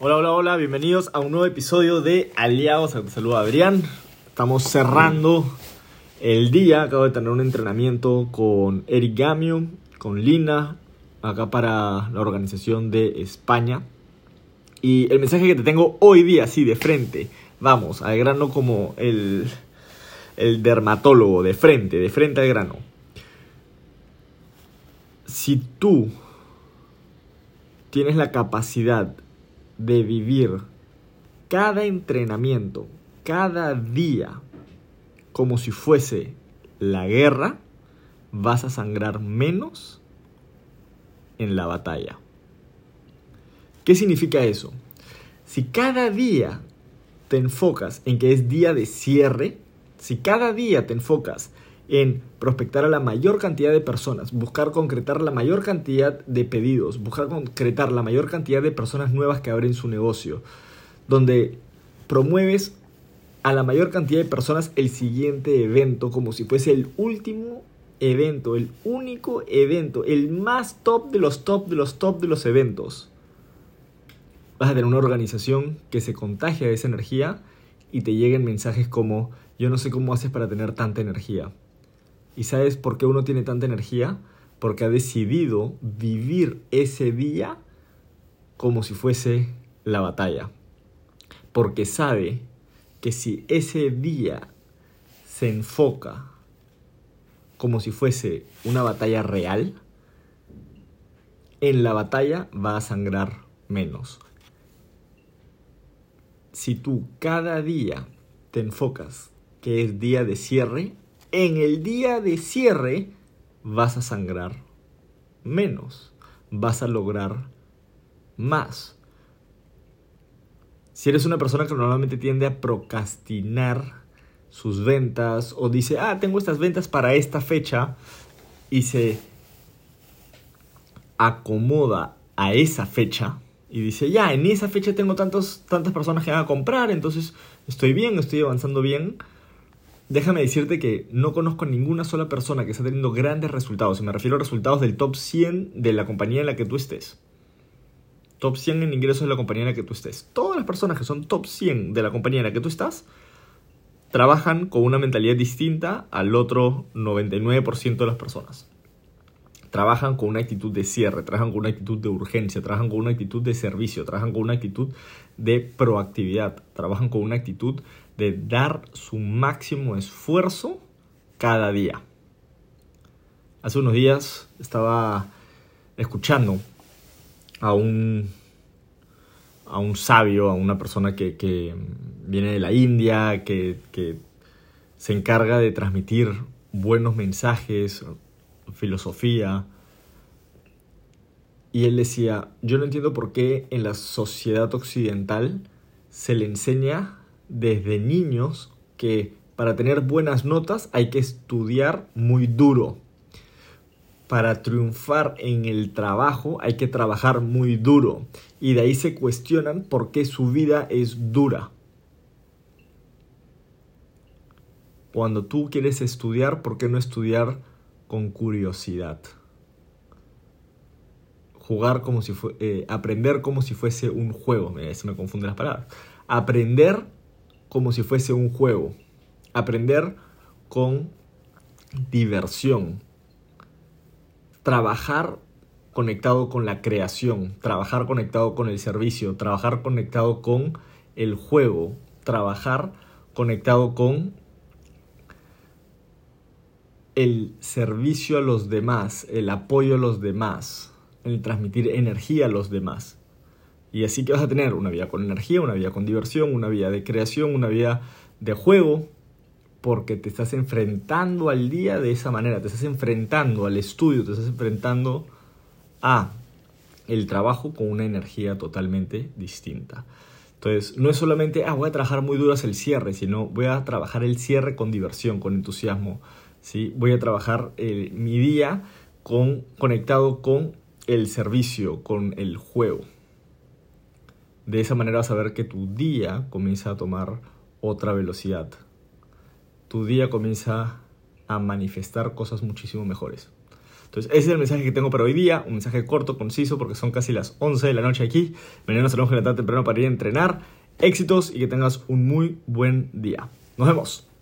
Hola, hola, hola, bienvenidos a un nuevo episodio de Aliados. Te saluda Adrián. Estamos cerrando el día. Acabo de tener un entrenamiento con Eric Gamio, con Lina, acá para la organización de España. Y el mensaje que te tengo hoy día, así de frente, vamos, al grano como el, el dermatólogo, de frente, de frente al grano. Si tú tienes la capacidad de vivir cada entrenamiento, cada día, como si fuese la guerra, vas a sangrar menos en la batalla. ¿Qué significa eso? Si cada día te enfocas en que es día de cierre, si cada día te enfocas en prospectar a la mayor cantidad de personas, buscar concretar la mayor cantidad de pedidos, buscar concretar la mayor cantidad de personas nuevas que abren su negocio, donde promueves a la mayor cantidad de personas el siguiente evento como si fuese el último evento, el único evento, el más top de los top de los top de los eventos. Vas a tener una organización que se contagia de esa energía y te lleguen mensajes como yo no sé cómo haces para tener tanta energía. ¿Y sabes por qué uno tiene tanta energía? Porque ha decidido vivir ese día como si fuese la batalla. Porque sabe que si ese día se enfoca como si fuese una batalla real, en la batalla va a sangrar menos. Si tú cada día te enfocas que es día de cierre, en el día de cierre vas a sangrar menos, vas a lograr más. Si eres una persona que normalmente tiende a procrastinar sus ventas o dice, ah, tengo estas ventas para esta fecha y se acomoda a esa fecha y dice, ya, en esa fecha tengo tantos, tantas personas que van a comprar, entonces estoy bien, estoy avanzando bien déjame decirte que no conozco ninguna sola persona que esté teniendo grandes resultados. Y me refiero a resultados del top 100 de la compañía en la que tú estés. Top 100 en ingresos de la compañía en la que tú estés. Todas las personas que son top 100 de la compañía en la que tú estás trabajan con una mentalidad distinta al otro 99% de las personas. Trabajan con una actitud de cierre, trabajan con una actitud de urgencia, trabajan con una actitud de servicio, trabajan con una actitud de proactividad, trabajan con una actitud de dar su máximo esfuerzo cada día. Hace unos días estaba escuchando a un, a un sabio, a una persona que, viene de la India, que, que se encarga de transmitir buenos mensajes, filosofía. Y él decía, yo no entiendo por qué en la sociedad occidental se le enseña desde niños que para tener buenas notas hay que estudiar muy duro. Para triunfar en el trabajo hay que trabajar muy duro. Y de ahí se cuestionan por qué su vida es dura. Cuando tú quieres estudiar, ¿por qué no estudiar con curiosidad? Jugar como si fue, eh, aprender como si fuese un juego. Se me confunden las palabras. Aprender como si fuese un juego. Aprender con diversión. Trabajar conectado con la creación, trabajar conectado con el servicio, trabajar conectado con el juego, trabajar conectado con el servicio a los demás, el apoyo a los demás, el transmitir energía a los demás. Y así que vas a tener una vida con energía, una vida con diversión, una vida de creación, una vida de juego, porque te estás enfrentando al día de esa manera, te estás enfrentando al estudio, te estás enfrentando a el trabajo con una energía totalmente distinta. Entonces, no es solamente, ah, voy a trabajar muy duro el cierre, sino voy a trabajar el cierre con diversión, con entusiasmo. ¿sí? Voy a trabajar mi día con, conectado con el servicio, con el juego. De esa manera vas a ver que tu día comienza a tomar otra velocidad. Tu día comienza a manifestar cosas muchísimo mejores. Entonces, ese es el mensaje que tengo para hoy día, un mensaje corto, conciso, porque son casi las 11 de la noche aquí. Mañana nos tenemos que temprano para ir a entrenar. Éxitos y que tengas un muy buen día. Nos vemos.